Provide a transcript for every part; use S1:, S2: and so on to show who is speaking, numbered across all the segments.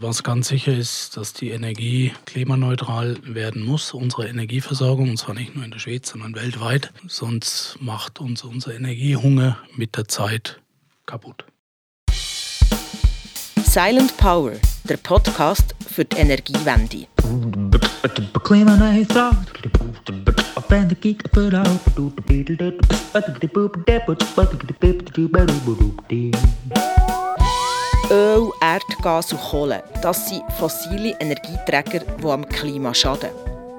S1: Was ganz sicher ist, dass die Energie klimaneutral werden muss, unsere Energieversorgung, und zwar nicht nur in der Schweiz, sondern weltweit. Sonst macht uns unser Energiehunger mit der Zeit kaputt.
S2: Silent Power, der Podcast für die Energiewende. Öl, Erdgas und Kohle, das sind fossile Energieträger, die am Klima schaden.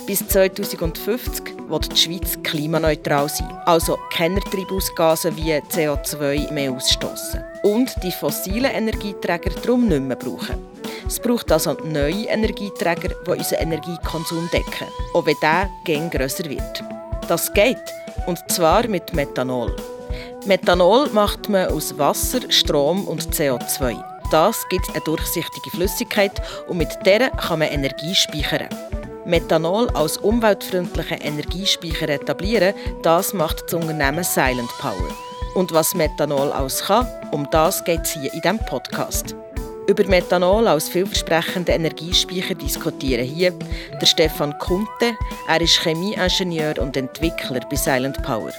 S2: Bis 2050 wird die Schweiz klimaneutral sein, also keine Treibhausgase wie CO2 mehr ausstoßen und die fossilen Energieträger darum nicht mehr brauchen. Es braucht also neue Energieträger, die unseren Energiekonsum decken, auch wenn der gern grösser wird. Das geht, und zwar mit Methanol. Methanol macht man aus Wasser, Strom und CO2 das gibt eine durchsichtige Flüssigkeit und mit der kann man Energie speichern. Methanol als umweltfreundlichen Energiespeicher etablieren, das macht das Unternehmen Silent Power. Und was Methanol alles kann, um das geht es hier in diesem Podcast. Über Methanol als vielversprechenden Energiespeicher diskutieren hier der Stefan Kunte. Er ist Chemieingenieur und Entwickler bei Silent Power.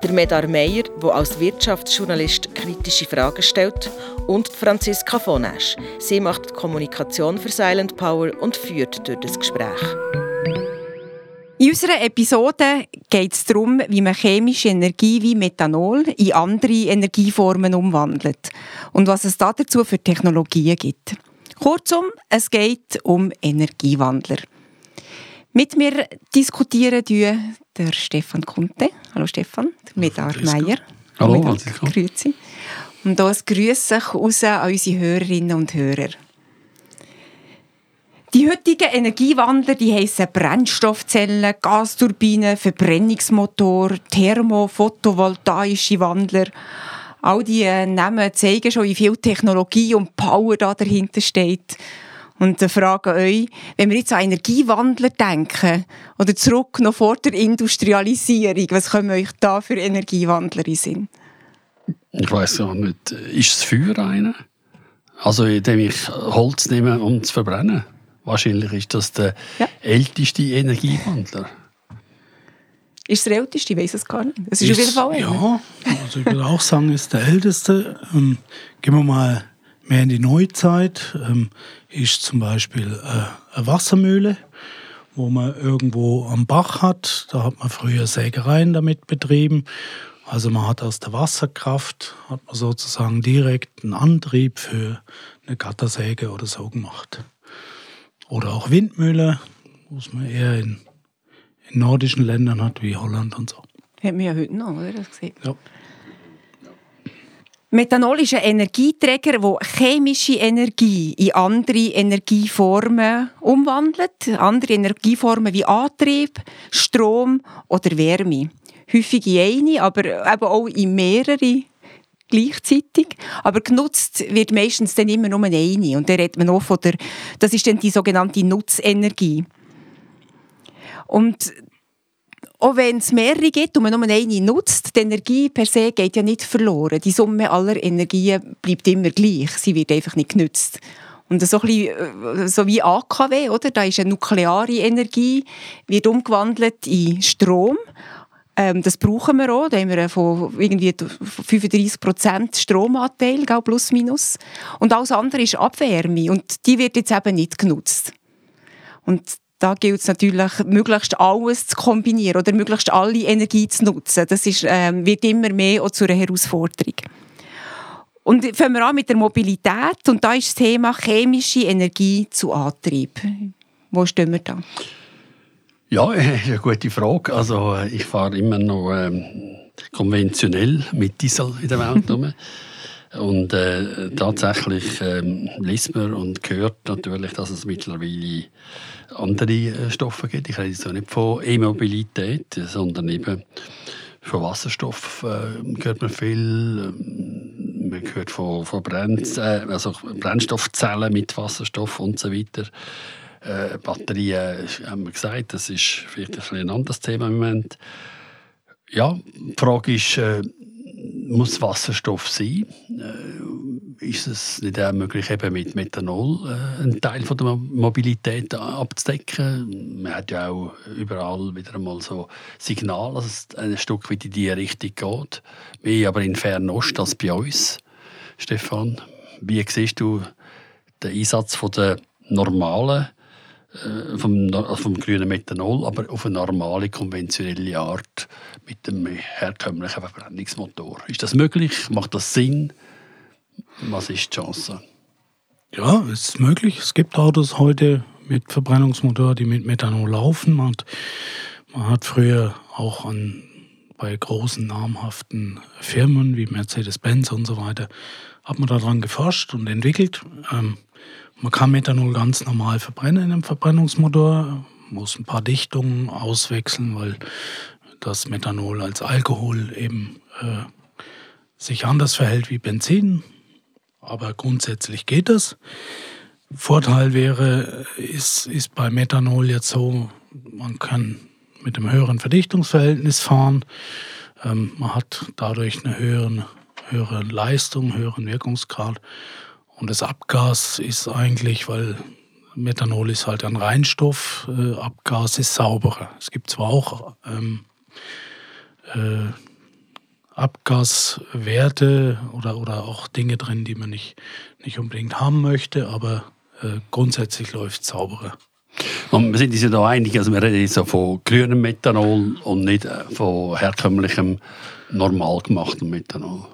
S2: Der Medar Meyer, der als Wirtschaftsjournalist kritische Fragen stellt. Und Franziska von Esch. Sie macht die Kommunikation für Silent Power und führt durch das Gespräch.
S3: In unserer Episode geht es darum, wie man chemische Energie wie Methanol in andere Energieformen umwandelt und was es dazu für Technologien gibt. Kurzum, es geht um Energiewandler. Mit mir diskutieren der Stefan Kunte. Hallo Stefan, der Medar Meier.
S4: Hallo,
S3: Grüezi. Und ein Grüße raus an unsere Hörerinnen und Hörer. Die heutigen Energiewandler die heissen Brennstoffzellen, Gasturbinen, Verbrennungsmotor, Thermo, photovoltaische Wandler. All diese Namen zeigen schon, wie viel Technologie und Power da dahinter steht. Und ich frage euch, wenn wir jetzt an Energiewandler denken oder zurück noch vor der Industrialisierung, was können wir euch da für Energiewandler in Sinn?
S4: Ich weiß gar nicht, ist es Feuer einer? Also indem ich Holz nehme, um zu verbrennen? Wahrscheinlich ist das der ja. älteste Energiewandler.
S3: Ist es der älteste? Ich weiß es gar nicht. Es ist, ist auf jeden Fall
S1: Ja, also ich würde auch sagen, es ist der älteste. Ähm, gehen wir mal mehr in die Neuzeit. Ähm, ist zum Beispiel äh, eine Wassermühle, wo man irgendwo am Bach hat. Da hat man früher Sägereien damit betrieben. Also man hat aus der Wasserkraft hat man sozusagen direkt einen Antrieb für eine Gattersäge oder so gemacht. Oder auch Windmühle, was man eher in, in nordischen Ländern hat, wie Holland und so.
S3: Haben wir ja heute noch, oder? Das gesehen. Ja. Methanol ist ein Energieträger, der chemische Energie in andere Energieformen umwandelt. Andere Energieformen wie Antrieb, Strom oder Wärme. Häufig in eine, aber eben auch in mehrere gleichzeitig. Aber genutzt wird meistens dann immer nur eine. Und da redet man auch von der, das ist dann die sogenannte Nutzenergie. Und auch wenn es mehrere gibt und man nur eine nutzt, die Energie per se geht ja nicht verloren. Die Summe aller Energien bleibt immer gleich. Sie wird einfach nicht genutzt. Und so, ein bisschen, äh, so wie AKW, oder? Da ist eine nukleare Energie, wird umgewandelt in Strom. Ähm, das brauchen wir auch. Da haben wir von irgendwie 35 Prozent Stromanteil, plus minus. Und alles andere ist Abwärme. Und die wird jetzt eben nicht genutzt. Und da gilt es natürlich, möglichst alles zu kombinieren oder möglichst alle Energie zu nutzen. Das ist, ähm, wird immer mehr auch zu einer Herausforderung. Und fangen wir an mit der Mobilität. Und da ist das Thema chemische Energie zu Antrieb. Wo stehen wir da?
S4: Ja, eine gute Frage. Also ich fahre immer noch ähm, konventionell mit Diesel in der Welt rum. Und äh, tatsächlich ähm, liest man und hört natürlich, dass es mittlerweile andere äh, Stoffe gibt. Ich rede jetzt nicht von E-Mobilität, sondern eben von Wasserstoff äh, hört man viel. Ähm, man hört von, von Brenn, äh, also Brennstoffzellen mit Wasserstoff und so weiter äh, Batterien, haben wir gesagt, das ist vielleicht ein, anderes Thema im Moment. Ja, die Frage ist, äh, muss Wasserstoff sein? Äh, ist es nicht auch möglich, eben mit Methanol äh, einen Teil von der Mobilität abzudecken? Man hat ja auch überall wieder einmal so Signale, dass es ein Stück weit in diese Richtung geht. Mehr aber in Fernost als bei uns. Stefan, wie siehst du den Einsatz von der normalen äh, vom, also vom grünen Methanol, aber auf eine normale, konventionelle Art mit dem herkömmlichen Verbrennungsmotor. Ist das möglich? Macht das Sinn? Was ist die Chance?
S1: Ja, es ist möglich. Es gibt Autos heute mit Verbrennungsmotor, die mit Methanol laufen. Hat, man hat früher auch an, bei großen namhaften Firmen wie Mercedes-Benz und so weiter, hat man daran geforscht und entwickelt. Ähm, man kann Methanol ganz normal verbrennen in einem Verbrennungsmotor, muss ein paar Dichtungen auswechseln, weil das Methanol als Alkohol eben äh, sich anders verhält wie Benzin. Aber grundsätzlich geht es. Vorteil wäre, ist, ist bei Methanol jetzt so, man kann mit einem höheren Verdichtungsverhältnis fahren. Ähm, man hat dadurch eine höhere, höhere Leistung, höheren Wirkungsgrad. Und das Abgas ist eigentlich, weil Methanol ist halt ein Reinstoff, äh, Abgas ist sauberer. Es gibt zwar auch ähm, äh, Abgaswerte oder, oder auch Dinge drin, die man nicht, nicht unbedingt haben möchte, aber äh, grundsätzlich läuft es sauberer.
S4: Und wir sind uns ja da einig, also wir reden jetzt von grünem Methanol und nicht äh, von herkömmlichem, normal gemachtem Methanol.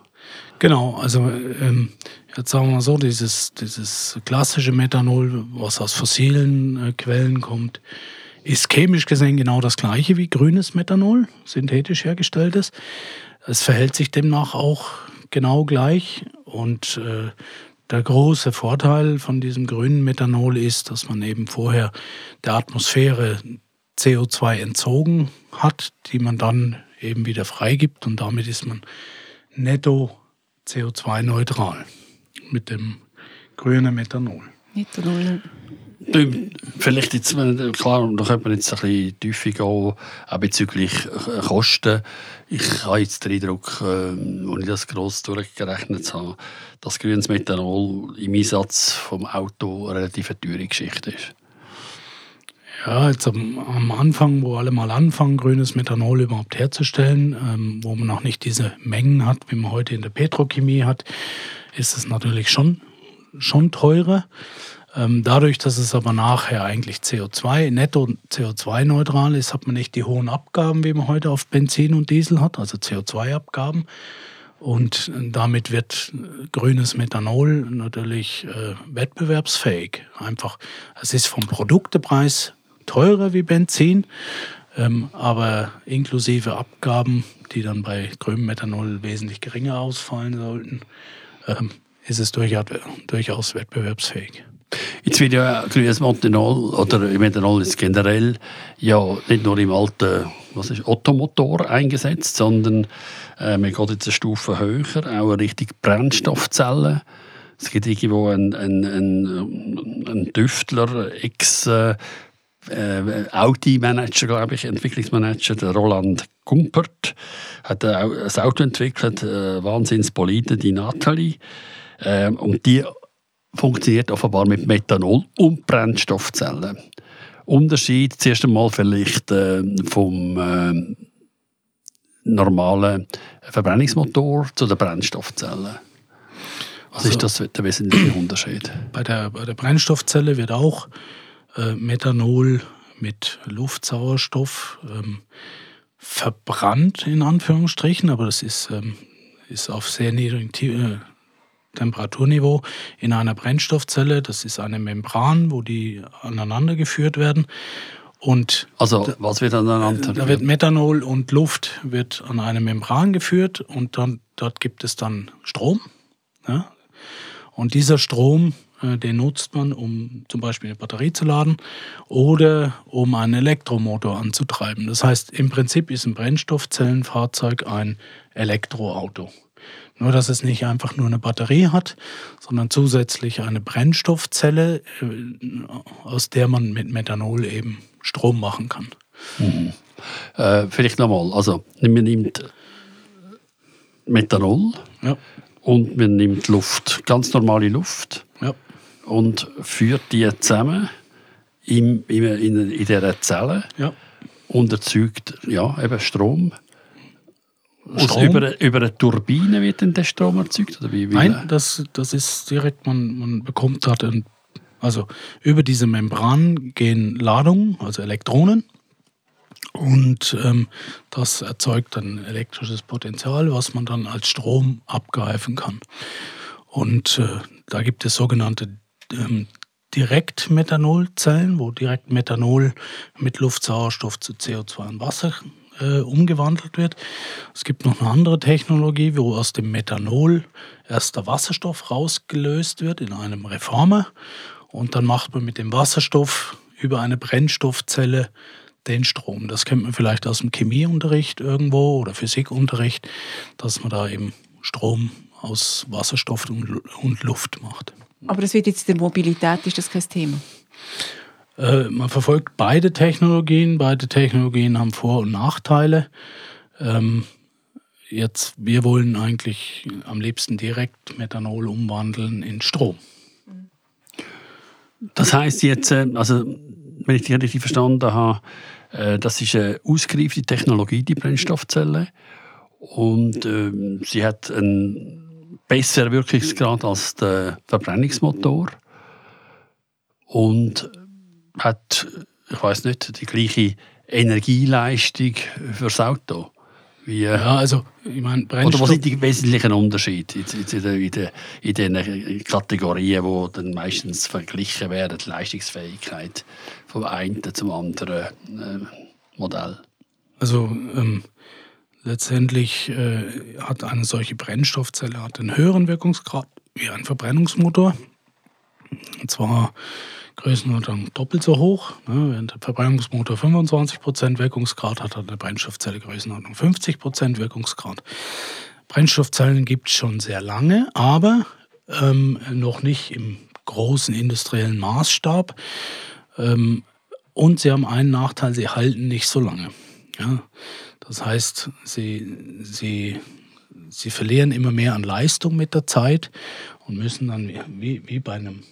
S1: Genau, also ähm, jetzt sagen wir mal so, dieses, dieses klassische Methanol, was aus fossilen äh, Quellen kommt, ist chemisch gesehen genau das gleiche wie grünes Methanol, synthetisch hergestelltes. Es verhält sich demnach auch genau gleich und äh, der große Vorteil von diesem grünen Methanol ist, dass man eben vorher der Atmosphäre CO2 entzogen hat, die man dann eben wieder freigibt und damit ist man netto CO2-neutral mit dem grünen Methanol. Methanol.
S4: Vielleicht jetzt, klar, da könnte man jetzt ein bisschen tiefer gehen, auch bezüglich äh, Kosten. Ich habe jetzt den Eindruck, äh, als ich das gross durchgerechnet habe, dass grünes Methanol im Einsatz vom Auto eine relativ teure Geschichte ist.
S1: Ja, jetzt am, am, Anfang, wo alle mal anfangen, grünes Methanol überhaupt herzustellen, ähm, wo man noch nicht diese Mengen hat, wie man heute in der Petrochemie hat, ist es natürlich schon, schon teurer. Ähm, dadurch, dass es aber nachher eigentlich CO2, netto CO2-neutral ist, hat man nicht die hohen Abgaben, wie man heute auf Benzin und Diesel hat, also CO2-Abgaben. Und damit wird grünes Methanol natürlich äh, wettbewerbsfähig. Einfach, es ist vom Produktepreis teurer wie Benzin, ähm, aber inklusive Abgaben, die dann bei grünem Methanol wesentlich geringer ausfallen sollten, ähm, ist es durchaus, durchaus wettbewerbsfähig.
S4: Jetzt wird ja grünes Methanol oder Methanol ist generell ja nicht nur im alten was ist, Ottomotor eingesetzt, sondern äh, man geht jetzt eine Stufe höher, auch Richtung Brennstoffzellen. Es gibt irgendwo einen, einen, einen, einen Tüftler, ex äh, äh, Audi-Manager, glaube ich, Entwicklungsmanager, der Roland Gumpert, hat ein Auto entwickelt, äh, Wahnsinnsbolide, die Natalie. Äh, und die funktioniert offenbar mit Methanol und Brennstoffzellen. Unterschied zuerst einmal vielleicht äh, vom äh, normalen Verbrennungsmotor zu den Brennstoffzellen. Was also, ist das der wesentliche Unterschied?
S1: Bei der, bei der Brennstoffzelle wird auch äh, Methanol mit Luftsauerstoff ähm, verbrannt, in Anführungsstrichen, aber das ist, ähm, ist auf sehr niedrigem äh, Temperaturniveau in einer Brennstoffzelle. Das ist eine Membran, wo die aneinander geführt werden. Und
S4: also was wird aneinander?
S1: Da wird Methanol und Luft wird an eine Membran geführt und dann dort gibt es dann Strom. Ja? Und dieser Strom äh, den nutzt man, um zum Beispiel eine Batterie zu laden oder um einen Elektromotor anzutreiben. Das heißt, im Prinzip ist ein Brennstoffzellenfahrzeug ein Elektroauto. Nur, dass es nicht einfach nur eine Batterie hat, sondern zusätzlich eine Brennstoffzelle, äh, aus der man mit Methanol eben Strom machen kann.
S4: Mhm. Äh, vielleicht nochmal, also man nimmt Methanol
S1: Ja.
S4: und man nimmt Luft, ganz normale Luft
S1: Ja.
S4: und führt die zusammen in, in, in, in dieser Zelle
S1: Ja.
S4: und erzeugt ja, eben Strom. Aus über, über eine Turbine wird dann der Strom erzeugt? Oder wie, wie
S1: Nein, das, das ist direkt, man, man bekommt dort, ein, also über diese Membran gehen Ladungen, also Elektronen. Und ähm, das erzeugt dann elektrisches Potenzial, was man dann als Strom abgreifen kann. Und äh, da gibt es sogenannte ähm, Direktmethanolzellen, wo direkt Methanol mit Luftsauerstoff zu CO2 und Wasser äh, umgewandelt wird. Es gibt noch eine andere Technologie, wo aus dem Methanol erst der Wasserstoff rausgelöst wird in einem Reformer und dann macht man mit dem Wasserstoff über eine Brennstoffzelle den Strom. Das kennt man vielleicht aus dem Chemieunterricht irgendwo oder Physikunterricht, dass man da eben Strom aus Wasserstoff und Lu- und Luft macht.
S3: Aber das wird jetzt in der Mobilität, ist das kein Thema?
S1: Äh, man verfolgt beide Technologien. Beide Technologien haben Vor- und Nachteile. Ähm, jetzt, wir wollen eigentlich am liebsten direkt Methanol umwandeln in Strom.
S4: Das heißt jetzt, äh, also wenn ich dich richtig verstanden habe, äh, das ist eine ausgereifte Technologie, die Brennstoffzelle. Und ähm, sie hat einen besseren Wirkungsgrad als der Verbrennungsmotor. Und hat, ich weiß nicht, die gleiche Energieleistung fürs Auto. Wie, äh,
S1: Ja, also ich meine,
S4: oder
S1: Brennstoff,
S4: was sind die wesentlichen Unterschiede in, den, in, den, in den Kategorien, die dann meistens verglichen werden, die Leistungsfähigkeit vom einen zum anderen äh, Modell?
S1: also ähm, letztendlich äh, hat eine solche Brennstoffzelle hat einen höheren Wirkungsgrad wie ein Verbrennungsmotor. Und zwar Größenordnung doppelt so hoch. Ne? Während der Verbrennungsmotor 25% Wirkungsgrad hat, hat eine Brennstoffzelle Größenordnung 50% Wirkungsgrad. Brennstoffzellen gibt es schon sehr lange, aber ähm, noch nicht im großen industriellen Maßstab. Ähm, und sie haben einen Nachteil, sie halten nicht so lange. Ja? Das heißt, sie, sie, sie verlieren immer mehr an Leistung mit der Zeit und müssen dann wie, wie bei einem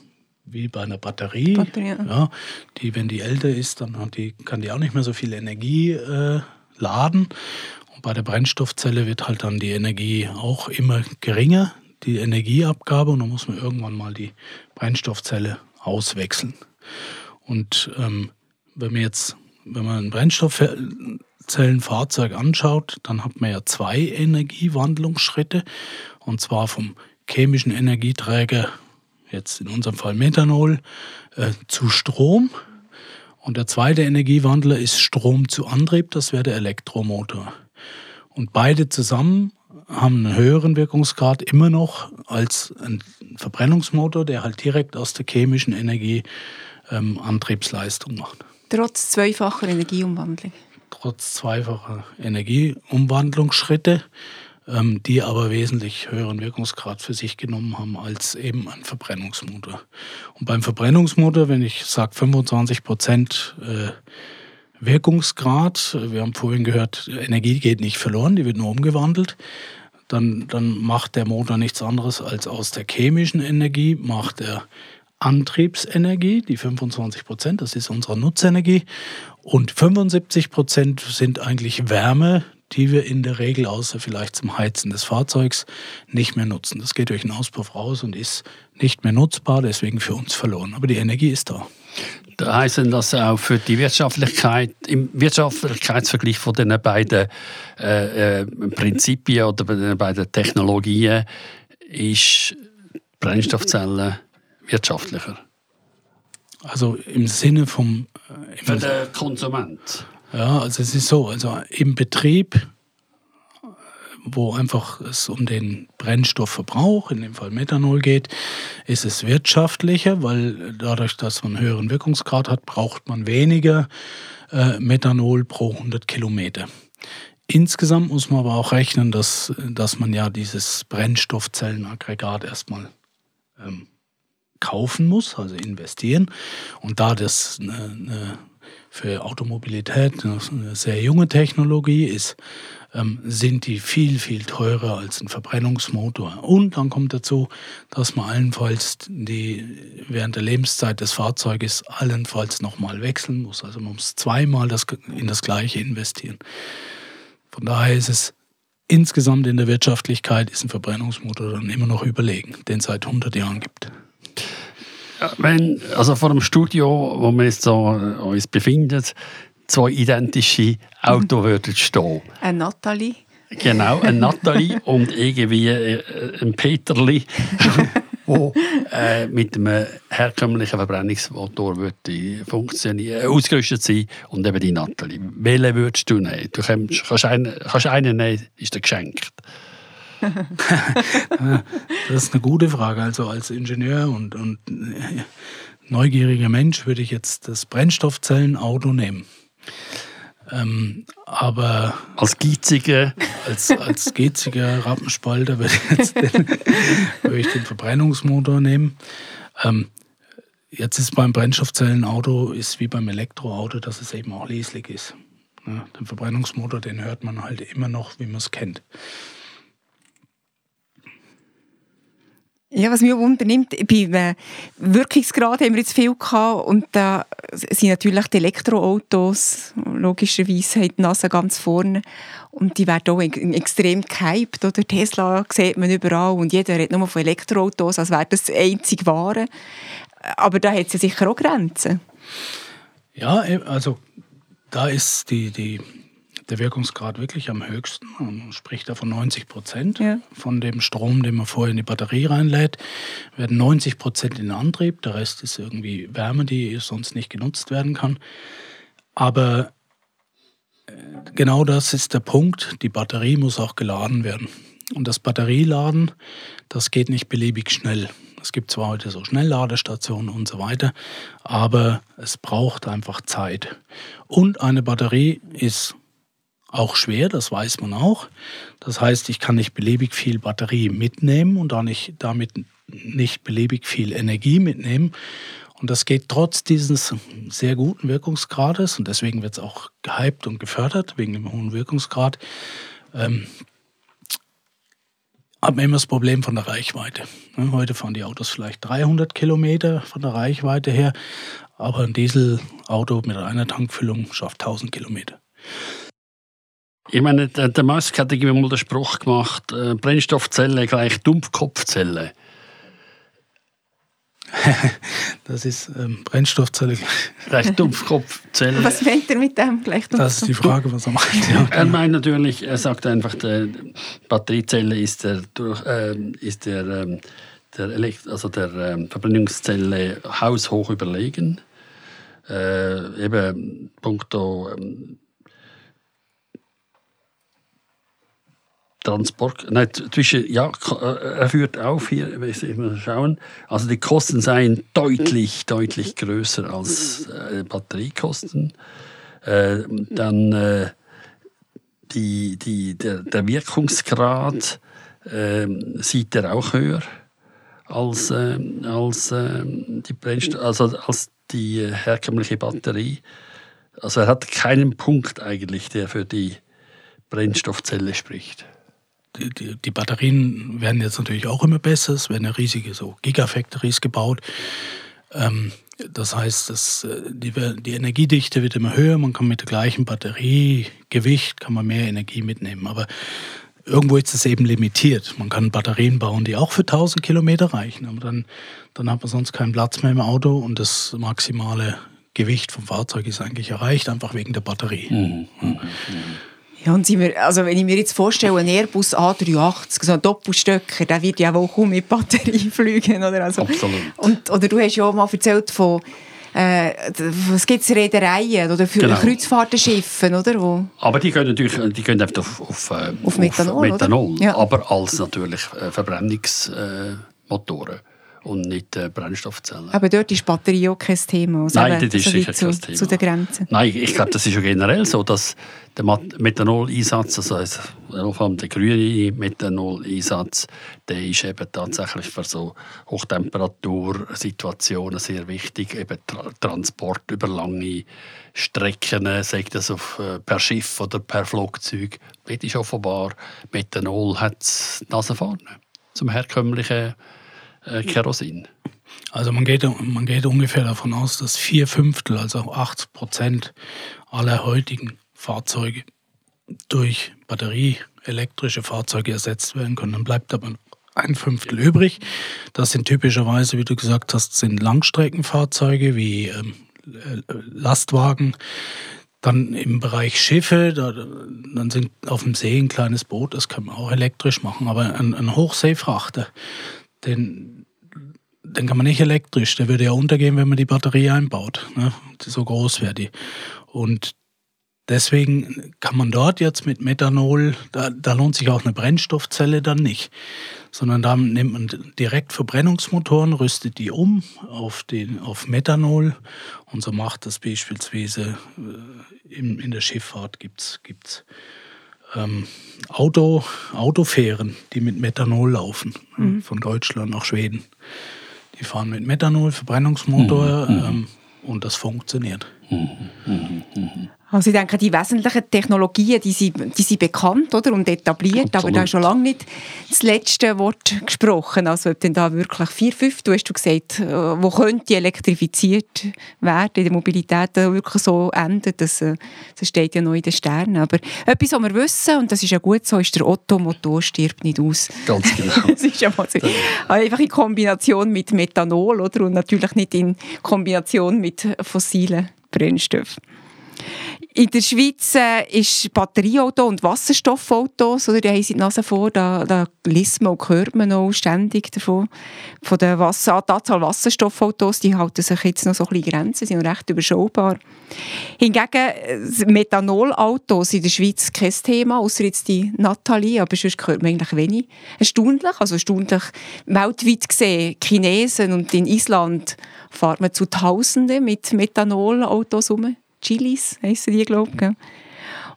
S1: wie bei einer Batterie,
S3: Batterie, ja.
S1: die, wenn die älter ist, dann hat die, kann die auch nicht mehr so viel Energie äh, laden. Und bei der Brennstoffzelle wird halt dann die Energie auch immer geringer, die Energieabgabe, und dann muss man irgendwann mal die Brennstoffzelle auswechseln. Und ähm, wenn man jetzt, wenn man ein Brennstoffzellenfahrzeug anschaut, dann hat man ja zwei Energiewandlungsschritte, und zwar vom chemischen Energieträger, jetzt in unserem Fall Methanol, äh, zu Strom. Und der zweite Energiewandler ist Strom zu Antrieb, das wäre der Elektromotor. Und beide zusammen haben einen höheren Wirkungsgrad immer noch als ein Verbrennungsmotor, der halt direkt aus der chemischen Energie ähm, Antriebsleistung macht.
S3: Trotz zweifacher Energieumwandlung.
S1: Trotz zweifacher Energieumwandlungsschritte, ähm, die aber wesentlich höheren Wirkungsgrad für sich genommen haben als eben ein Verbrennungsmotor. Und beim Verbrennungsmotor, wenn ich sage 25 Prozent äh, Wirkungsgrad, wir haben vorhin gehört, Energie geht nicht verloren, die wird nur umgewandelt. Dann, dann macht der Motor nichts anderes als aus der chemischen Energie, macht er Antriebsenergie, die 25 Prozent, das ist unsere Nutzenergie. Und 75 Prozent sind eigentlich Wärme, die wir in der Regel außer vielleicht zum Heizen des Fahrzeugs nicht mehr nutzen. Das geht durch den Auspuff raus und ist nicht mehr nutzbar, deswegen für uns verloren. Aber die Energie ist da.
S4: Da heisst das auch für die Wirtschaftlichkeit, im Wirtschaftlichkeitsvergleich von den beiden äh, äh, Prinzipien oder bei den beiden Technologien ist Brennstoffzelle wirtschaftlicher.
S1: Also im Sinne vom äh,
S4: Für den Konsument.
S1: Ja, also es ist so, also im Betrieb, wo einfach es um den Brennstoffverbrauch, in dem Fall Methanol geht, ist es wirtschaftlicher, weil dadurch, dass man einen höheren Wirkungsgrad hat, braucht man weniger äh, Methanol pro 100 Kilometer. Insgesamt muss man aber auch rechnen, dass, dass man ja dieses Brennstoffzellenaggregat erstmal ähm, kaufen muss, also investieren. Und da das eine, eine für Automobilität eine sehr junge Technologie ist, ähm, sind die viel, viel teurer als ein Verbrennungsmotor. Und dann kommt dazu, dass man allenfalls die, während der Lebenszeit des Fahrzeuges allenfalls nochmal wechseln muss. Also man muss zweimal das, in das gleiche investieren. Von daher ist es insgesamt in der Wirtschaftlichkeit ist ein Verbrennungsmotor dann immer noch überlegen, den es seit 100 Jahren gibt.
S4: Wenn, also vor dem Studio, wo wir jetzt so äh, uns befinden, zwei identische Autos würden stehen.
S3: Ein Nathalie.
S4: Genau, ein Nathalie und irgendwie äh, ein Peterli, wo äh, mit einem herkömmlichen Verbrennungsmotor würde funktionieren, ausgerüstet sein und eben die Nathalie. Welche würdest du nehmen? Du kannst, kannst, einen, kannst einen nehmen, ist dir geschenkt.
S1: das ist eine gute Frage. Also als Ingenieur und, und neugieriger Mensch würde ich jetzt das Brennstoffzellenauto nehmen. Ähm, aber
S4: als geiziger
S1: als, als geiziger Rappenspalter würde ich jetzt den, würde ich den Verbrennungsmotor nehmen. Ähm, jetzt ist beim Brennstoffzellenauto ist wie beim Elektroauto, dass es eben auch leslig ist. Ja, den Verbrennungsmotor, den hört man halt immer noch, wie man es kennt.
S3: Ja, was mich wundernimmt, beim Wirkungsgrad haben wir jetzt viel gehabt und da sind natürlich die Elektroautos, logischerweise haben die NASA ganz vorne und die werden auch extrem gehypt. Oder? Tesla sieht man überall und jeder redet nur von Elektroautos, als wäre das einzig Wahre. Aber da hat es ja sicher auch Grenzen.
S1: Ja, e, also da ist die, die der Wirkungsgrad wirklich am höchsten. Man spricht da von 90 Prozent ja. von dem Strom, den man vorher in die Batterie reinlädt, werden 90 Prozent in den Antrieb. Der Rest ist irgendwie Wärme, die sonst nicht genutzt werden kann. Aber äh, genau das ist der Punkt. Die Batterie muss auch geladen werden. Und das Batterieladen, das geht nicht beliebig schnell. Es gibt zwar heute so Schnellladestationen und so weiter, aber es braucht einfach Zeit. Und eine Batterie ist auch schwer, das weiß man auch. Das heißt, ich kann nicht beliebig viel Batterie mitnehmen und auch nicht, damit nicht beliebig viel Energie mitnehmen. Und das geht trotz dieses sehr guten Wirkungsgrades und deswegen wird es auch gehypt und gefördert, wegen dem hohen Wirkungsgrad. Ähm, haben wir immer das Problem von der Reichweite. Ne, heute fahren die Autos vielleicht 300 Kilometer von der Reichweite her, aber ein Dieselauto mit einer Tankfüllung schafft 1000 Kilometer.
S4: Ich meine, der, Musk hat irgendwie mal den Spruch gemacht, äh, Brennstoffzelle gleich Dumpfkopfzelle.
S1: das ist ähm, Brennstoffzelle.
S4: Gleich Dumpfkopfzelle.
S3: Was meint er mit dem gleich
S1: Das ist die Frage, was er meint. Ja.
S4: Er meint natürlich, er sagt einfach, die Batteriezelle ist der, durch, äh, ist der, äh, der, Elekt also der äh, Verbrennungszelle haushoch überlegen. Äh, eben punkto ähm, Transport, nein, zwischen, ja, äh, er führt auf hier, mal schauen. Also die Kosten seien deutlich, deutlich größer als äh, Batteriekosten. Äh, dann äh, die, die, der, der Wirkungsgrad ähm, sieht er auch höher als, ähm, als, ähm, die, Brennst also als die herkömmliche Batterie. Also er hat keinen Punkt eigentlich, der für die Brennstoffzelle spricht
S1: die, die, die, Batterien werden jetzt natürlich auch immer besser. Es werden ja riesige so Gigafactories gebaut. Ähm, das heißt, dass, äh, die, die, Energiedichte wird immer höher. Man kann mit der gleichen Batteriegewicht kann man mehr Energie mitnehmen. Aber irgendwo ist es eben limitiert. Man kann Batterien bauen, die auch für 1000 Kilometer reichen. Aber dann, dann hat man sonst keinen Platz mehr im Auto und das maximale Gewicht vom Fahrzeug ist eigentlich erreicht, einfach wegen der Batterie. Mhm. Mhm.
S3: Ja, und wir, also wenn ich mir jetzt vorstelle, ein Airbus A380, so ein Doppelstöcker, der wird ja wohl kaum mit Batterie fliegen. Oder? Also,
S4: Absolut.
S3: Und, oder du hast ja auch mal erzählt von äh, was gibt es Reedereien oder für genau. Kreuzfahrtenschiffen, oder? Wo
S4: aber die können natürlich die können einfach auf, auf,
S3: äh, auf Methanol,
S4: auf Methanol ja. aber als natürlich äh, Verbrennungsmotoren. Und nicht äh, Brennstoffzellen.
S3: Aber dort ist Batterie auch kein Thema.
S4: Also Nein, das ist sicher
S3: zu,
S4: kein Thema.
S3: Zu den Grenzen.
S4: Nein, ich glaube, das ist ja generell so, dass der Methanol-Einsatz, also vor allem der grüne Methanol-Einsatz, der ist eben tatsächlich für so Hochtemperatursituationen sehr wichtig, eben Tra Transport über lange Strecken, sei das auf, äh, per Schiff oder per Flugzeug. Das ist offenbar, Methanol hat Nase vorne zum herkömmlichen äh, Kerosin.
S1: Also man geht, man geht ungefähr davon aus, dass vier Fünftel, also 80 Prozent aller heutigen Fahrzeuge durch batterieelektrische Fahrzeuge ersetzt werden können. Dann bleibt aber ein Fünftel übrig. Das sind typischerweise, wie du gesagt hast, sind Langstreckenfahrzeuge wie ähm, Lastwagen. Dann im Bereich Schiffe, da, dann sind auf dem See ein kleines Boot, das kann man auch elektrisch machen. Aber ein, ein Hochseefrachter, den, den kann man nicht elektrisch, der würde ja untergehen, wenn man die Batterie einbaut. Ne? So groß wäre die. Und deswegen kann man dort jetzt mit Methanol, da, da lohnt sich auch eine Brennstoffzelle dann nicht sondern da nimmt man direkt Verbrennungsmotoren, rüstet die um auf, den, auf Methanol und so macht das beispielsweise äh, in, in der Schifffahrt gibt es ähm, Auto, Autofähren, die mit Methanol laufen, mhm. von Deutschland nach Schweden. Die fahren mit Methanol, Verbrennungsmotor mhm. ähm, und das funktioniert. Mhm.
S3: Also ich denke, die wesentlichen Technologien, die sind, die sind bekannt oder, und etabliert, Absolut. aber da ist schon lange nicht das letzte Wort gesprochen. Also ob denn da wirklich vier, fünf, du hast du gesagt, äh, wo könnte elektrifiziert werden, in der Mobilität wirklich so endet, das, äh, das steht ja noch in den Sternen. Aber etwas, was wir wissen, und das ist ja gut so, ist der Otto-Motor stirbt nicht aus.
S4: Ganz genau.
S3: das ist ja mal so. Einfach in Kombination mit Methanol oder, und natürlich nicht in Kombination mit fossilen Brennstoffen. In der Schweiz äh, ist Batterieauto und Wasserstoffautos, oder, die haben sie die Nase vor, da, da liest man und hört man auch ständig davon. Von der Wasser, Anzahl Wasserstoffautos, die halten sich jetzt noch so ein bisschen Grenzen, sind recht überschaubar. Hingegen äh, Methanolautos in der Schweiz kein Thema, außer jetzt die Nathalie, aber sonst hört man eigentlich wenig. Erstaunlich, also erstaunlich weltweit gesehen, Chinesen und in Island fährt man zu Tausenden mit Methanolautos um. Chilis heissen die, glaube ich.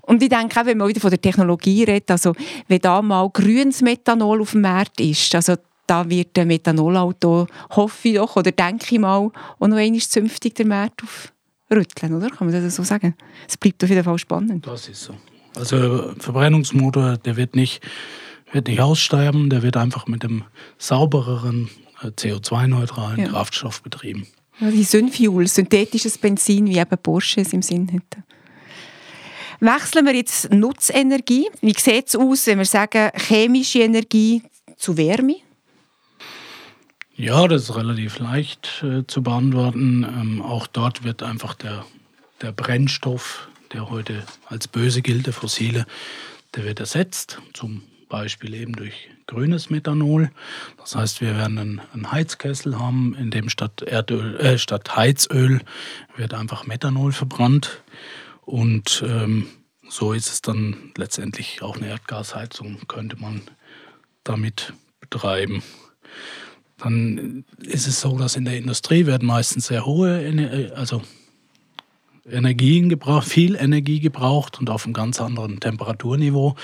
S3: Und ich denke auch, wenn man wieder von der Technologie redet, also wenn da mal grünes Methanol auf dem Markt ist, also da wird ein Methanolauto, hoffe ich doch, oder denke ich mal, auch noch einmal zünftig der Markt aufrütteln, oder? Kann man das so sagen? Es bleibt auf jeden Fall spannend.
S1: Das ist so. Also Verbrennungsmotor, der wird nicht, wird nicht aussterben, der wird einfach mit dem saubereren, äh, CO2-neutralen ja. Kraftstoff betrieben.
S3: Die Synfuel, synthetisches Benzin, wie eben Porsche es im Sinn hat. Wechseln wir jetzt Nutzenergie. Wie sieht es aus, wenn wir sagen chemische Energie zu Wärme?
S1: Ja, das ist relativ leicht äh, zu beantworten. Ähm, auch dort wird einfach der, der Brennstoff, der heute als böse gilt, der fossile, der wird ersetzt. Zum Beispiel eben durch grünes Methanol. Das heißt, wir werden einen, Heizkessel haben, in dem statt, Erdöl, äh, statt Heizöl wird einfach Methanol verbrannt. Und ähm, so ist es dann letztendlich auch eine Erdgasheizung, könnte man damit betreiben. Dann ist es so, dass in der Industrie werden meistens sehr hohe, also Energien gebraucht, viel Energie gebraucht und auf einem ganz anderen Temperaturniveau,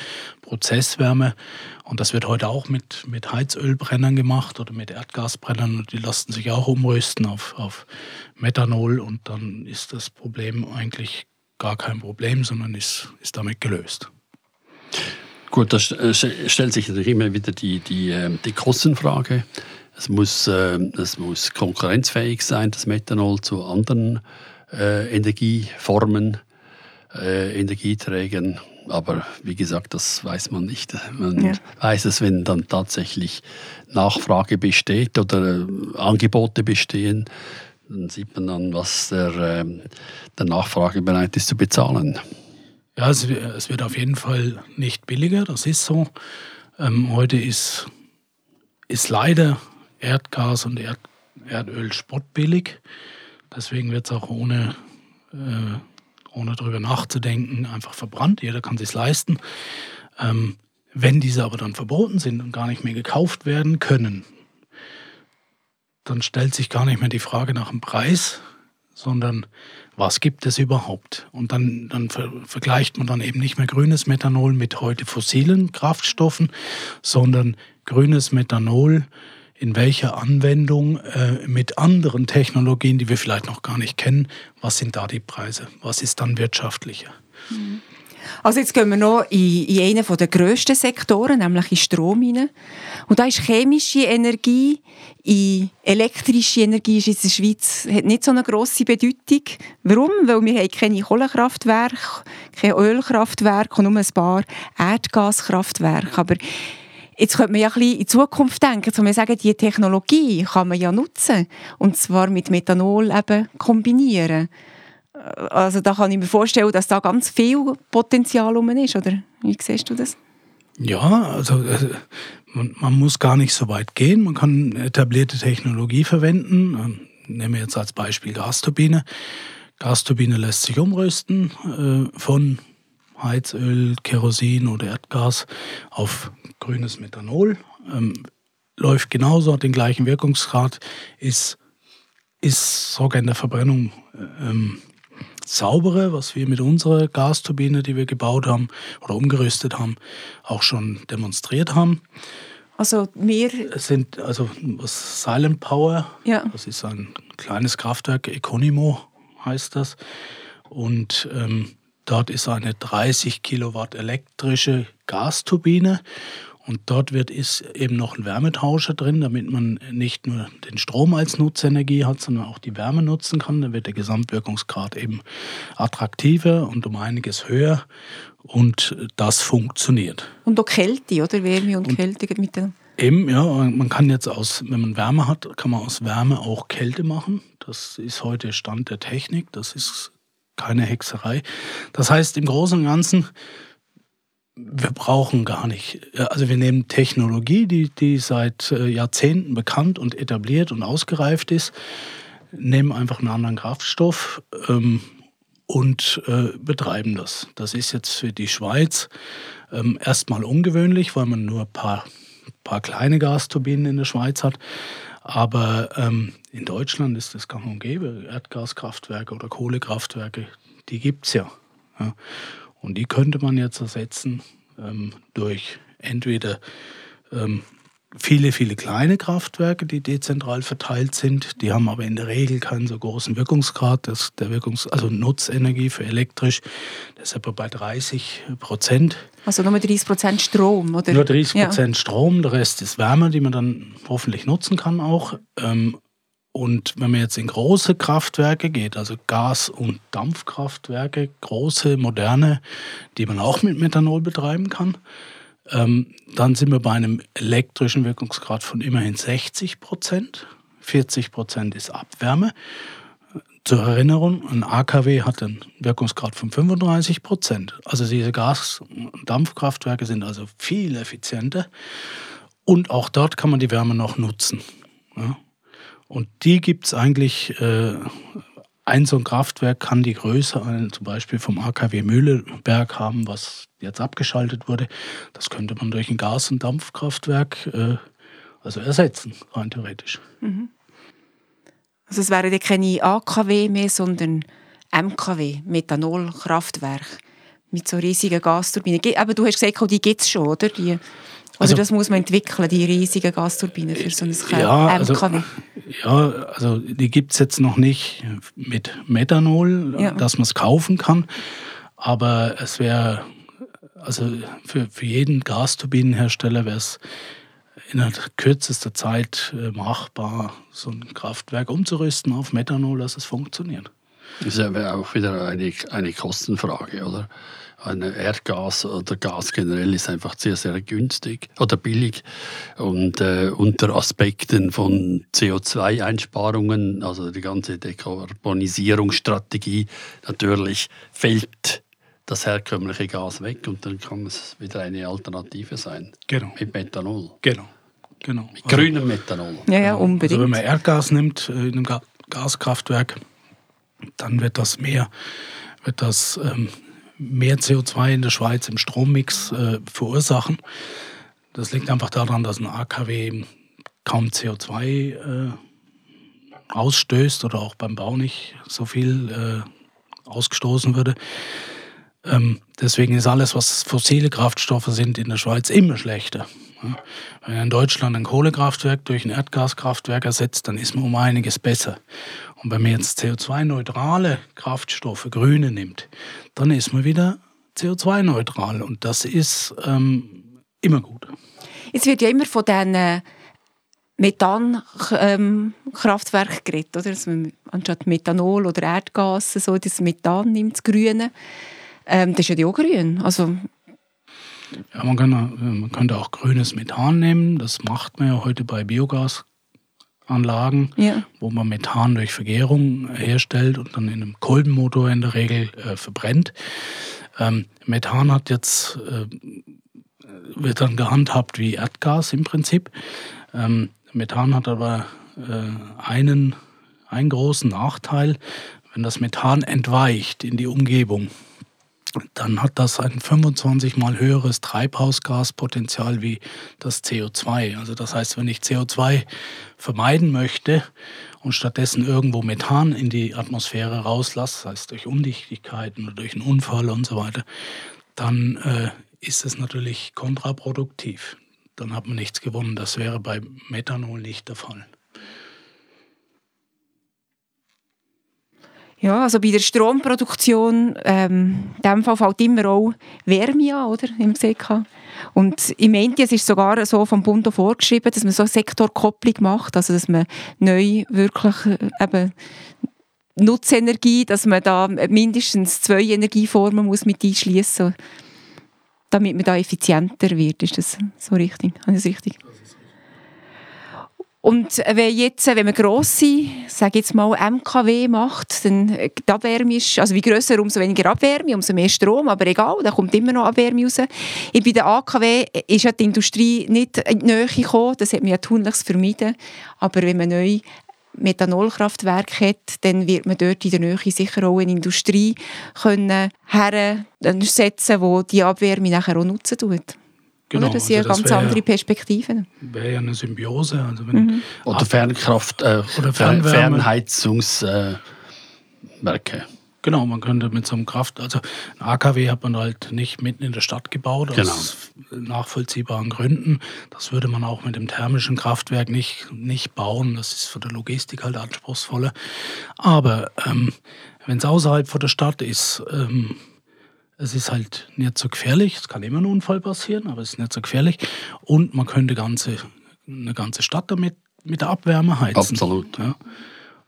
S1: Prozesswärme. Und das wird heute auch mit, mit Heizölbrennern gemacht oder mit Erdgasbrennern und die lassen sich auch umrüsten auf, auf Methanol und dann ist das Problem eigentlich gar kein Problem, sondern ist, ist damit gelöst.
S4: Gut, da äh, stellt sich natürlich immer wieder die, die, ähm, die Kostenfrage. Es muss, äh, es muss konkurrenzfähig sein, das Methanol zu anderen äh, Energieformen, äh, Energieträgern. Aber wie gesagt, das weiß man nicht. Man ja. weiß es, wenn dann tatsächlich Nachfrage besteht oder äh, Angebote bestehen, dann sieht man dann, was der, äh, der Nachfrage bereit ist zu bezahlen.
S1: Ja, es, es, wird auf jeden Fall nicht billiger, das ist so. Ähm, heute ist, ist leider Erdgas und Erd, Erdöl spottbillig. Deswegen wird es auch ohne, äh, ohne darüber nachzudenken einfach verbrannt. Jeder kann sich leisten. Ähm, wenn diese aber dann verboten sind und gar nicht mehr gekauft werden können, dann stellt sich gar nicht mehr die Frage nach dem Preis, sondern was gibt es überhaupt? Und dann, dann ver vergleicht man dann eben nicht mehr grünes Methanol mit heute fossilen Kraftstoffen, sondern grünes Methanol in welcher Anwendung äh, mit anderen Technologien, die wir vielleicht noch gar nicht kennen, was sind da die Preise? Was ist dann wirtschaftlicher?
S3: Mhm. Also jetzt gehen wir noch in, in einen der grössten Sektoren, nämlich in Strom hinein. Und da ist chemische Energie, in elektrische Energie ist in der Schweiz hat nicht so eine grosse Bedeutung. Warum? Weil wir haben keine Kohlekraftwerke, keine Ölkraftwerke und nur ein paar Erdgaskraftwerke. Aber Jetzt könnte man ja ein bisschen in Zukunft denken, also wir sagen, diese Technologie kann man ja nutzen und zwar mit Methanol eben kombinieren. Also da kann ich mir vorstellen, dass da ganz viel Potenzial rum ist, oder? Wie siehst du das?
S1: Ja, also man, man, muss gar nicht so weit gehen. Man kann etablierte Technologie verwenden. Ähm, nehmen wir jetzt als Beispiel Gasturbine. Gasturbine lässt sich umrüsten äh, von Heizöl, Kerosin oder Erdgas auf grünes Methanol. Ähm, läuft genauso, hat den gleichen Wirkungsgrad, ist, ist sogar in der Verbrennung ähm, saubere, was wir mit unserer Gasturbine, die wir gebaut haben oder umgerüstet haben, auch schon demonstriert haben.
S3: Also wir
S1: sind also Silent Power, ja. das ist ein kleines Kraftwerk, Econimo heißt das. Und ähm, dort ist eine 30 Kilowatt elektrische Gasturbine und dort wird ist eben noch ein Wärmetauscher drin, damit man nicht nur den Strom als Nutzenergie hat, sondern auch die Wärme nutzen kann. Dann wird der Gesamtwirkungsgrad eben attraktiver und um einiges höher. Und das funktioniert.
S3: Und auch Kälte, oder? Wärme und, und Kälte mit dem.
S1: Eben, ja. Man kann jetzt aus, wenn man Wärme hat, kann man aus Wärme auch Kälte machen. Das ist heute Stand der Technik. Das ist keine Hexerei. Das heißt, im Großen und Ganzen wir brauchen gar nicht. Also wir nehmen Technologie, die, die seit äh, Jahrzehnten bekannt und etabliert und ausgereift ist, nehmen einfach einen anderen Kraftstoff ähm, und äh, betreiben das. Das ist jetzt für die Schweiz ähm, erstmal ungewöhnlich, weil man nur ein paar, paar kleine Gasturbinen in der Schweiz hat. Aber ähm, in Deutschland ist das gang und gäbe. Erdgaskraftwerke oder Kohlekraftwerke, die gibt es ja. ja. Und die könnte man jetzt ersetzen ähm, durch entweder ähm, viele, viele kleine Kraftwerke, die dezentral verteilt sind. Die haben aber in der Regel keinen so großen Wirkungsgrad. Das, der Wirkungs also Nutzenergie für elektrisch, das ist etwa bei 30 Prozent.
S3: Also nur 30 Prozent Strom, oder?
S1: Nur 30 Prozent ja. Strom, der Rest ist Wärme, die man dann hoffentlich nutzen kann auch. Ähm, und wenn man jetzt in große Kraftwerke geht, also Gas- und Dampfkraftwerke, große, moderne, die man auch mit Methanol betreiben kann, ähm, dann sind wir bei einem elektrischen Wirkungsgrad von immerhin 60 Prozent. 40 Prozent ist Abwärme. Zur Erinnerung, ein AKW hat einen Wirkungsgrad von 35 Prozent. Also diese Gas- und Dampfkraftwerke sind also viel effizienter. Und auch dort kann man die Wärme noch nutzen. Ja. Und die gibt es eigentlich, äh, ein so ein Kraftwerk kann die Größe ein, zum Beispiel vom AKW Mühleberg haben, was jetzt abgeschaltet wurde. Das könnte man durch ein Gas- und Dampfkraftwerk äh, also ersetzen, rein theoretisch. Mhm.
S3: Also es wären keine AKW mehr, sondern MKW, Methanolkraftwerk mit so riesigen Gasturbinen. Aber du hast gesagt, die gibt es schon, oder? Die also, das muss man entwickeln, die riesigen Gasturbinen für so ein
S1: ja, MKW. Also, ja, also die gibt es jetzt noch nicht mit Methanol, ja. dass man es kaufen kann. Aber es wäre, also für, für jeden Gasturbinenhersteller wäre es in kürzester Zeit äh, machbar, so ein Kraftwerk umzurüsten auf Methanol, dass es funktioniert.
S4: Das ist ja auch wieder eine, eine Kostenfrage, oder? ein Erdgas oder Gas generell ist einfach sehr, sehr günstig oder billig. Und äh, unter Aspekten von CO2-Einsparungen, also die ganze Dekarbonisierungsstrategie, natürlich fällt das herkömmliche Gas weg und dann kann es wieder eine Alternative sein.
S1: Genau.
S4: Mit Methanol.
S1: Genau. genau.
S4: Mit grünem Methanol.
S3: Ja, ja, unbedingt.
S1: Also wenn man Erdgas nimmt äh, in einem Gaskraftwerk, dann wird das mehr, wird das ähm, mehr CO2 in der Schweiz im Strommix äh, verursachen. Das liegt einfach daran, dass ein AKW kaum CO2 äh, ausstößt oder auch beim Bau nicht so viel äh, ausgestoßen würde. Ähm, deswegen ist alles, was fossile Kraftstoffe sind, in der Schweiz immer schlechter. Ja. Wenn in Deutschland ein Kohlekraftwerk durch ein Erdgaskraftwerk ersetzt, dann ist man um einiges besser. Und wenn man jetzt CO2-neutrale Kraftstoffe, grüne nimmt, dann ist man wieder CO2-neutral. Und das ist ähm, immer gut.
S3: Es wird ja immer von diesen Methankraftwerken ähm, geredet, oder? Dass man anstatt Methanol oder Erdgas so das Methan nimmt, das Grüne. Ähm, das ist ja auch grün. Also
S1: ja, man, kann, man könnte auch grünes Methan nehmen. Das macht man ja heute bei Biogasanlagen, ja. wo man Methan durch Vergärung herstellt und dann in einem Kolbenmotor in der Regel äh, verbrennt. Ähm, Methan hat jetzt, äh, wird dann gehandhabt wie Erdgas im Prinzip. Ähm, Methan hat aber äh, einen, einen großen Nachteil. Wenn das Methan entweicht in die Umgebung, dann hat das ein 25 mal höheres Treibhausgaspotenzial wie das CO2. Also das heißt, wenn ich CO2 vermeiden möchte und stattdessen irgendwo Methan in die Atmosphäre rauslasse, sei es durch Undichtigkeiten oder durch einen Unfall und so weiter, dann äh, ist es natürlich kontraproduktiv dann hat man nichts gewonnen. Das wäre bei Methanol nicht der Fall.
S3: Ja, also bei der Stromproduktion, ähm, in dem Fall fällt immer auch Wärme an, oder, im CK. Und im Enti ist sogar so vom Bund vorgeschrieben, dass man so eine Sektorkopplung macht, also dass man neu wirklich äh, eben Nutzenergie, dass man da mindestens zwei Energieformen muss mit einschließen muss damit man da effizienter wird. Ist das so richtig? Habe ich das richtig? Und wenn, jetzt, wenn man grosse, sage jetzt mal MKW macht, dann äh, die Abwärme ist, also wie grösser, umso weniger Abwärme, umso mehr Strom, aber egal, da kommt immer noch Abwärme raus. Bei der AKW ist ja die Industrie nicht in die Nähe gekommen, das hat man ja tunlichst vermeiden. Aber wenn man neu Methanolkraftwerk hat, dann wird man dort in der Nähe sicher auch eine Industrie können hersetzen, die die Abwärme nachher auch nutzen tut. Genau, Oder? Das sind also ja ganz andere Perspektiven.
S1: Wäre ja eine Symbiose. Also wenn
S4: mhm. Oder Fernkraft, äh, oder Fernheizungswerke. Äh,
S1: Genau, man könnte mit so einem Kraft, also ein AKW hat man halt nicht mitten in der Stadt gebaut, genau. aus nachvollziehbaren Gründen. Das würde man auch mit dem thermischen Kraftwerk nicht, nicht bauen. Das ist für die Logistik halt anspruchsvoller. Aber ähm, wenn es außerhalb von der Stadt ist, ähm, es ist halt nicht so gefährlich. Es kann immer ein Unfall passieren, aber es ist nicht so gefährlich. Und man könnte ganze, eine ganze Stadt damit mit der Abwärme heizen.
S4: Absolut.
S1: Ja.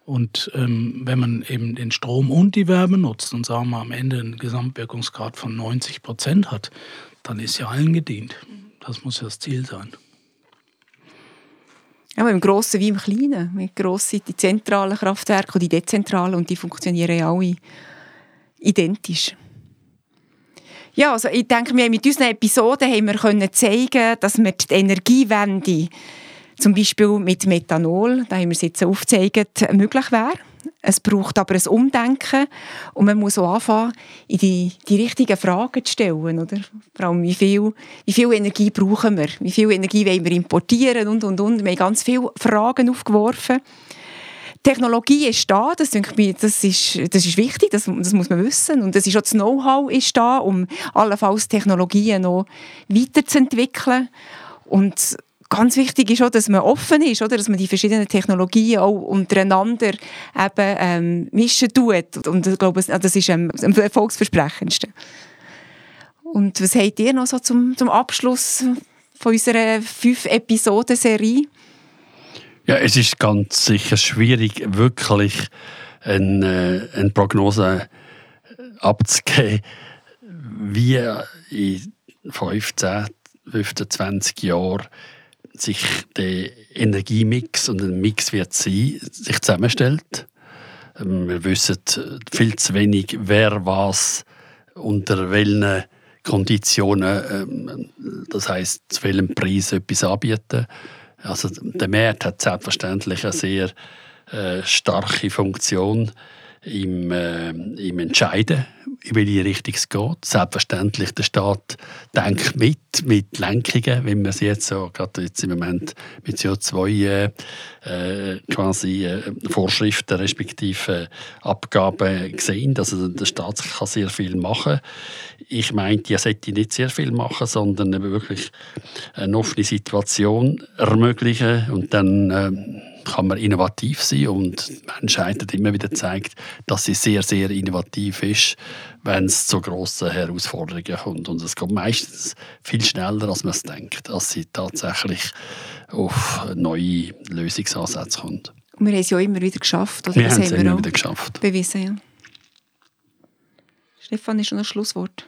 S1: Und ähm, wenn man eben den Strom und die Wärme nutzt und sagen wir am Ende einen Gesamtwirkungsgrad von 90 Prozent hat, dann ist ja allen gedient. Das muss ja das Ziel sein.
S3: Aber im Grossen wie im Kleinen. Mit grossen, die zentralen Kraftwerke und die dezentralen und die funktionieren ja alle identisch. Ja, also ich denke, wir mit unseren Episoden haben wir können zeigen, dass wir die Energiewende zum Beispiel mit Methanol, da haben wir es jetzt aufgezeigt, möglich wäre. Es braucht aber ein Umdenken und man muss auch anfangen, die, die richtigen Fragen zu stellen. Oder? Vor allem, wie viel, wie viel Energie brauchen wir? Wie viel Energie wollen wir importieren? Und, und, und. Wir haben ganz viele Fragen aufgeworfen. Technologie ist da, das, ich, das, ist, das ist wichtig, das, das muss man wissen. Und das ist auch das Know-how ist da, um allenfalls Technologien noch weiterzuentwickeln. Und ganz wichtig ist auch, dass man offen ist, oder? dass man die verschiedenen Technologien auch untereinander eben, ähm, mischen tut. Und ich glaube, das ist am, am erfolgsversprechendsten. Und was habt ihr noch so zum, zum Abschluss von unserer fünf Episoden Serie?
S4: Ja, es ist ganz sicher schwierig, wirklich eine, eine Prognose abzugeben, wie in 15, 15, 20 Jahren sich der Energiemix und ein Mix wird sein, sich zusammenstellt. Ähm, wir wissen viel zu wenig, wer was unter welchen Konditionen, ähm, das heißt zu welchem Preis etwas anbieten. Also der Markt hat selbstverständlich eine sehr äh, starke Funktion. Im, äh, im Entscheiden, in welche Richtung es geht. Selbstverständlich, der Staat denkt mit, mit Lenkungen, wenn man sie jetzt so, gerade jetzt im Moment mit CO2 äh, quasi äh, Vorschriften respektive Abgaben sehen. Also der Staat kann sehr viel machen. Ich meinte, er sollte nicht sehr viel machen, sondern wirklich eine offene Situation ermöglichen und dann äh, kann man innovativ sein und die Menschheit hat immer wieder gezeigt, dass sie sehr, sehr innovativ ist, wenn es zu grossen Herausforderungen kommt. Und es kommt meistens viel schneller, als man es denkt, als sie tatsächlich auf neue Lösungsansätze kommt.
S3: Und wir haben es ja immer wieder geschafft. Oder?
S4: Wir haben es immer wieder geschafft.
S3: Bewiesen, ja. Stefan, ist schon ein Schlusswort.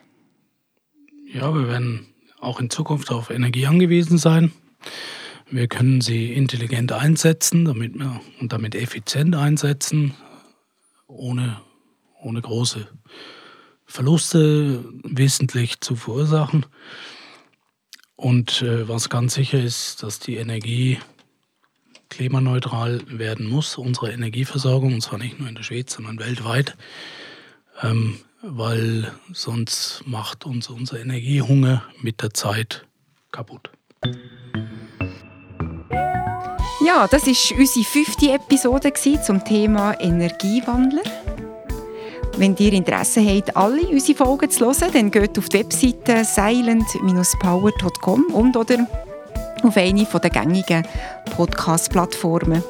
S1: Ja, wir werden auch in Zukunft auf Energie angewiesen sein. Wir können sie intelligent einsetzen damit wir, und damit effizient einsetzen, ohne, ohne große Verluste wesentlich zu verursachen. Und äh, was ganz sicher ist, dass die Energie klimaneutral werden muss, unsere Energieversorgung, und zwar nicht nur in der Schweiz, sondern weltweit, ähm, weil sonst macht uns unser Energiehunger mit der Zeit kaputt.
S3: Ja, das war unsere fünfte Episode zum Thema Energiewandler. Wenn ihr Interesse habt, alle unsere Folgen zu hören, dann geht auf die Webseite silent-power.com und oder auf eine der gängigen Podcast-Plattformen.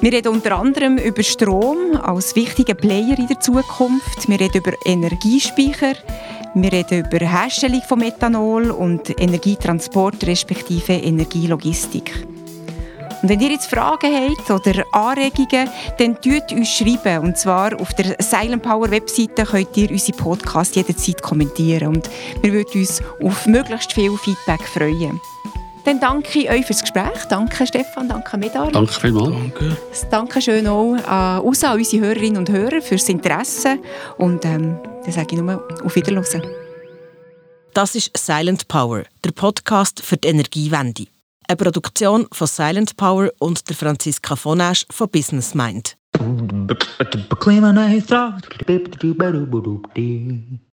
S3: Wir reden unter anderem über Strom als wichtigen Player in der Zukunft. Wir reden über Energiespeicher. Wir reden über Herstellung von Methanol und Energietransport respektive Energielogistik. Und wenn ihr jetzt Fragen habt oder Anregungen, dann tut uns schreiben. Und zwar auf der Silent Power Webseite könnt ihr unsere Podcast jederzeit kommentieren. Und wir würden uns auf möglichst viel Feedback freuen. Dann danke ich euch fürs Gespräch. Danke Stefan, danke Medar.
S4: Danke vielmals.
S1: Danke.
S3: Danke schön auch an, äh, an unsere Hörerinnen und Hörer fürs Interesse. Und ähm, dann sage ich nur auf Wiederhören.
S2: Das ist Silent Power, der Podcast für die Energiewende. Eine Produktion von Silent Power und der Franziska von Asch von Business Mind.